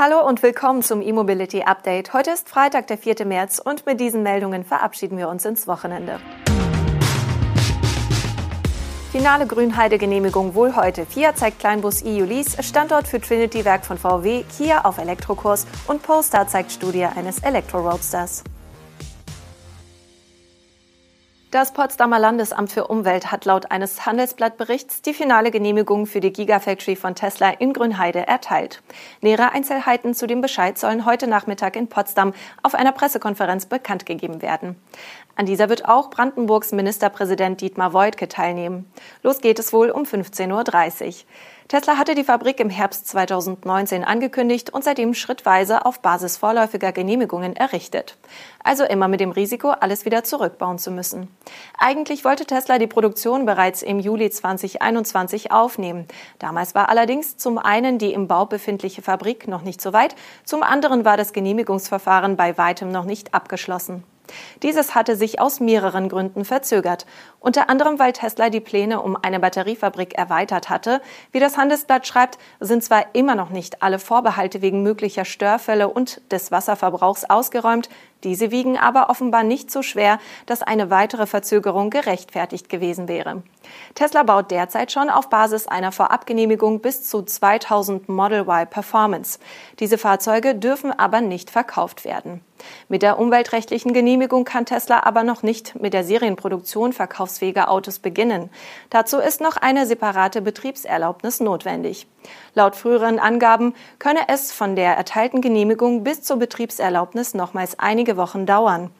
Hallo und willkommen zum E-Mobility Update. Heute ist Freitag, der 4. März und mit diesen Meldungen verabschieden wir uns ins Wochenende. Finale Grünheide-Genehmigung wohl heute. Fiat zeigt Kleinbus e-Ulis, Standort für Trinity-Werk von VW, Kia auf Elektrokurs und Polestar zeigt Studie eines Elektro-Roadsters. Das Potsdamer Landesamt für Umwelt hat laut eines Handelsblattberichts die finale Genehmigung für die Gigafactory von Tesla in Grünheide erteilt. Nähere Einzelheiten zu dem Bescheid sollen heute Nachmittag in Potsdam auf einer Pressekonferenz bekannt gegeben werden. An dieser wird auch Brandenburgs Ministerpräsident Dietmar Woidke teilnehmen. Los geht es wohl um 15.30 Uhr. Tesla hatte die Fabrik im Herbst 2019 angekündigt und seitdem schrittweise auf Basis vorläufiger Genehmigungen errichtet. Also immer mit dem Risiko, alles wieder zurückbauen zu müssen. Eigentlich wollte Tesla die Produktion bereits im Juli 2021 aufnehmen. Damals war allerdings zum einen die im Bau befindliche Fabrik noch nicht so weit, zum anderen war das Genehmigungsverfahren bei weitem noch nicht abgeschlossen. Dieses hatte sich aus mehreren Gründen verzögert. Unter anderem, weil Tesla die Pläne um eine Batteriefabrik erweitert hatte. Wie das Handelsblatt schreibt, sind zwar immer noch nicht alle Vorbehalte wegen möglicher Störfälle und des Wasserverbrauchs ausgeräumt, diese wiegen aber offenbar nicht so schwer, dass eine weitere Verzögerung gerechtfertigt gewesen wäre. Tesla baut derzeit schon auf Basis einer Vorabgenehmigung bis zu 2000 Model Y Performance. Diese Fahrzeuge dürfen aber nicht verkauft werden. Mit der umweltrechtlichen Genehmigung kann Tesla aber noch nicht mit der Serienproduktion verkaufsfähiger Autos beginnen. Dazu ist noch eine separate Betriebserlaubnis notwendig. Laut früheren Angaben könne es von der erteilten Genehmigung bis zur Betriebserlaubnis nochmals einige Wochen dauern.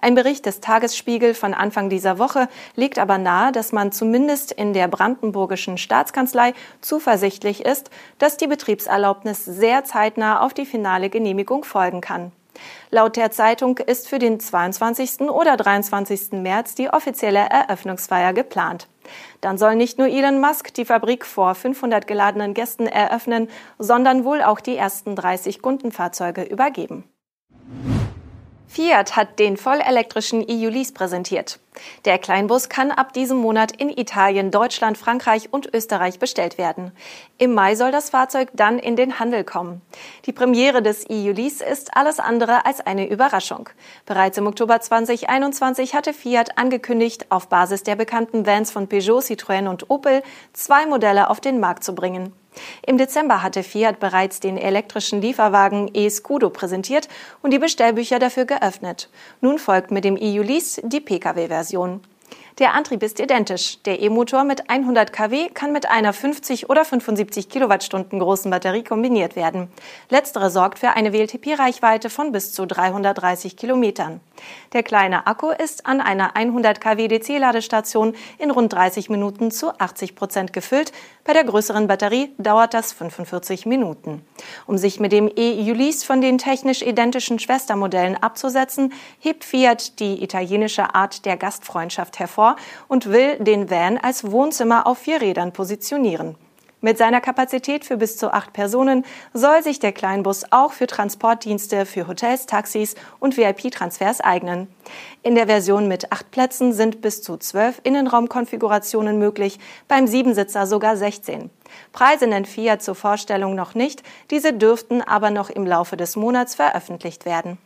Ein Bericht des Tagesspiegel von Anfang dieser Woche legt aber nahe, dass man zumindest in der brandenburgischen Staatskanzlei zuversichtlich ist, dass die Betriebserlaubnis sehr zeitnah auf die finale Genehmigung folgen kann. Laut der Zeitung ist für den 22. oder 23. März die offizielle Eröffnungsfeier geplant. Dann soll nicht nur Elon Musk die Fabrik vor 500 geladenen Gästen eröffnen, sondern wohl auch die ersten 30 Kundenfahrzeuge übergeben. Fiat hat den vollelektrischen EU-Lease präsentiert. Der Kleinbus kann ab diesem Monat in Italien, Deutschland, Frankreich und Österreich bestellt werden. Im Mai soll das Fahrzeug dann in den Handel kommen. Die Premiere des EU-Lease ist alles andere als eine Überraschung. Bereits im Oktober 2021 hatte Fiat angekündigt, auf Basis der bekannten Vans von Peugeot, Citroën und Opel zwei Modelle auf den Markt zu bringen. Im Dezember hatte Fiat bereits den elektrischen Lieferwagen e-Scudo präsentiert und die Bestellbücher dafür geöffnet. Nun folgt mit dem EU-Lease die Pkw-Version. Der Antrieb ist identisch. Der E-Motor mit 100 kW kann mit einer 50 oder 75 Kilowattstunden großen Batterie kombiniert werden. Letztere sorgt für eine WLTP-Reichweite von bis zu 330 Kilometern. Der kleine Akku ist an einer 100 kW DC-Ladestation in rund 30 Minuten zu 80 Prozent gefüllt. Bei der größeren Batterie dauert das 45 Minuten. Um sich mit dem E-Ulysse von den technisch identischen Schwestermodellen abzusetzen, hebt Fiat die italienische Art der Gastfreundschaft hervor vor und will den Van als Wohnzimmer auf vier Rädern positionieren. Mit seiner Kapazität für bis zu acht Personen soll sich der Kleinbus auch für Transportdienste für Hotels, Taxis und VIP-Transfers eignen. In der Version mit acht Plätzen sind bis zu zwölf Innenraumkonfigurationen möglich, beim Siebensitzer sogar 16. Preise nennt Fiat zur Vorstellung noch nicht, diese dürften aber noch im Laufe des Monats veröffentlicht werden.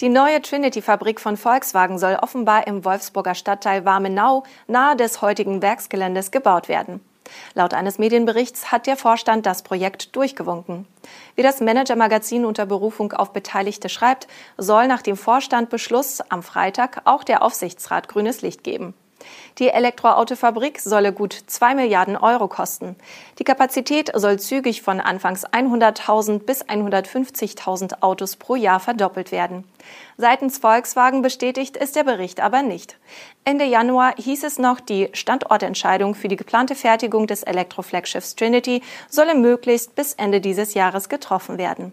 Die neue Trinity-Fabrik von Volkswagen soll offenbar im Wolfsburger Stadtteil Warmenau nahe des heutigen Werksgeländes gebaut werden. Laut eines Medienberichts hat der Vorstand das Projekt durchgewunken. Wie das Manager-Magazin unter Berufung auf Beteiligte schreibt, soll nach dem Vorstandbeschluss am Freitag auch der Aufsichtsrat grünes Licht geben. Die Elektroautofabrik solle gut 2 Milliarden Euro kosten. Die Kapazität soll zügig von anfangs 100.000 bis 150.000 Autos pro Jahr verdoppelt werden. Seitens Volkswagen bestätigt ist der Bericht aber nicht. Ende Januar hieß es noch, die Standortentscheidung für die geplante Fertigung des Elektroflaggschiffs Trinity solle möglichst bis Ende dieses Jahres getroffen werden.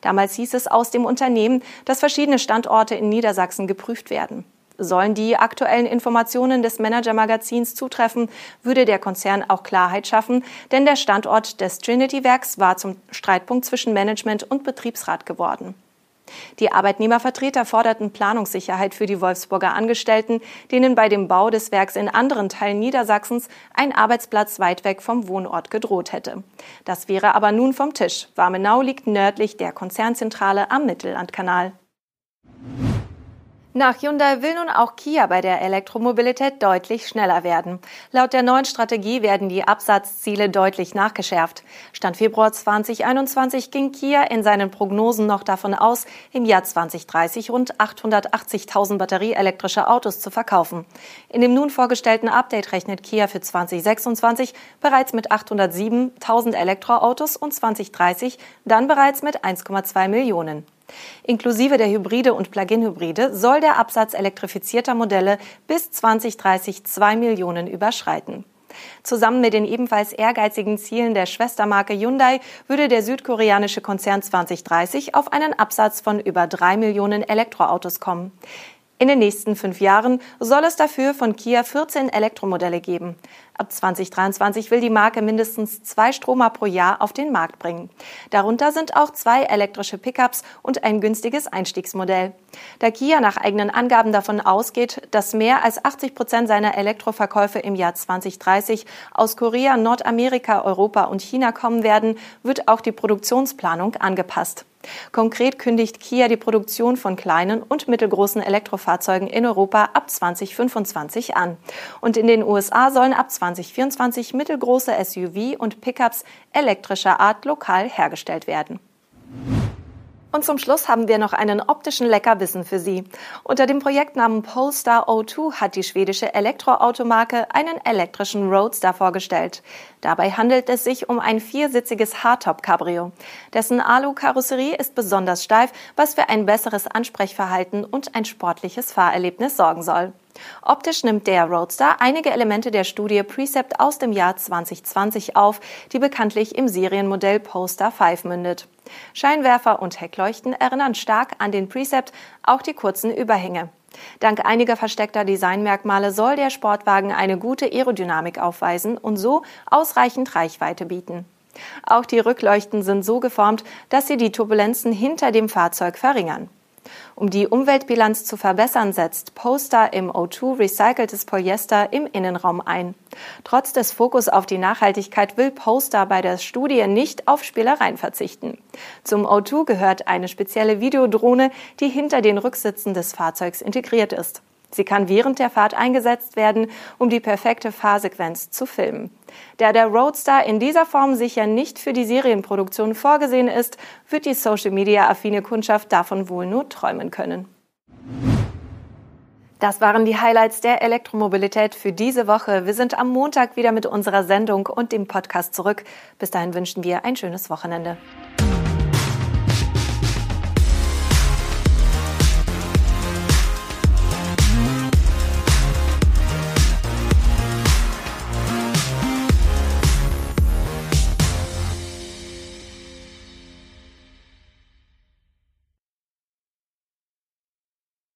Damals hieß es aus dem Unternehmen, dass verschiedene Standorte in Niedersachsen geprüft werden. Sollen die aktuellen Informationen des Manager-Magazins zutreffen, würde der Konzern auch Klarheit schaffen, denn der Standort des Trinity-Werks war zum Streitpunkt zwischen Management und Betriebsrat geworden. Die Arbeitnehmervertreter forderten Planungssicherheit für die Wolfsburger Angestellten, denen bei dem Bau des Werks in anderen Teilen Niedersachsens ein Arbeitsplatz weit weg vom Wohnort gedroht hätte. Das wäre aber nun vom Tisch. Warmenau liegt nördlich der Konzernzentrale am Mittellandkanal. Nach Hyundai will nun auch Kia bei der Elektromobilität deutlich schneller werden. Laut der neuen Strategie werden die Absatzziele deutlich nachgeschärft. Stand Februar 2021 ging Kia in seinen Prognosen noch davon aus, im Jahr 2030 rund 880.000 batterieelektrische Autos zu verkaufen. In dem nun vorgestellten Update rechnet Kia für 2026 bereits mit 807.000 Elektroautos und 2030 dann bereits mit 1,2 Millionen. Inklusive der Hybride und Plug-in-Hybride soll der Absatz elektrifizierter Modelle bis 2030 zwei Millionen überschreiten. Zusammen mit den ebenfalls ehrgeizigen Zielen der Schwestermarke Hyundai würde der südkoreanische Konzern 2030 auf einen Absatz von über drei Millionen Elektroautos kommen. In den nächsten fünf Jahren soll es dafür von Kia 14 Elektromodelle geben. Ab 2023 will die Marke mindestens zwei Stromer pro Jahr auf den Markt bringen. Darunter sind auch zwei elektrische Pickups und ein günstiges Einstiegsmodell. Da Kia nach eigenen Angaben davon ausgeht, dass mehr als 80 Prozent seiner Elektroverkäufe im Jahr 2030 aus Korea, Nordamerika, Europa und China kommen werden, wird auch die Produktionsplanung angepasst. Konkret kündigt Kia die Produktion von kleinen und mittelgroßen Elektrofahrzeugen in Europa ab 2025 an. Und in den USA sollen ab 2024 mittelgroße SUV und Pickups elektrischer Art lokal hergestellt werden. Und zum Schluss haben wir noch einen optischen Leckerbissen für Sie. Unter dem Projektnamen Polestar O2 hat die schwedische Elektroautomarke einen elektrischen Roadster vorgestellt. Dabei handelt es sich um ein viersitziges Hardtop-Cabrio. Dessen Alu-Karosserie ist besonders steif, was für ein besseres Ansprechverhalten und ein sportliches Fahrerlebnis sorgen soll. Optisch nimmt der Roadster einige Elemente der Studie Precept aus dem Jahr 2020 auf, die bekanntlich im Serienmodell Polestar 5 mündet. Scheinwerfer und Heckleuchten erinnern stark an den Precept, auch die kurzen Überhänge. Dank einiger versteckter Designmerkmale soll der Sportwagen eine gute Aerodynamik aufweisen und so ausreichend Reichweite bieten. Auch die Rückleuchten sind so geformt, dass sie die Turbulenzen hinter dem Fahrzeug verringern. Um die Umweltbilanz zu verbessern, setzt Poster im O2 recyceltes Polyester im Innenraum ein. Trotz des Fokus auf die Nachhaltigkeit will Poster bei der Studie nicht auf Spielereien verzichten. Zum O2 gehört eine spezielle Videodrohne, die hinter den Rücksitzen des Fahrzeugs integriert ist. Sie kann während der Fahrt eingesetzt werden, um die perfekte Fahrsequenz zu filmen. Da der Roadster in dieser Form sicher nicht für die Serienproduktion vorgesehen ist, wird die Social-Media-affine Kundschaft davon wohl nur träumen können. Das waren die Highlights der Elektromobilität für diese Woche. Wir sind am Montag wieder mit unserer Sendung und dem Podcast zurück. Bis dahin wünschen wir ein schönes Wochenende.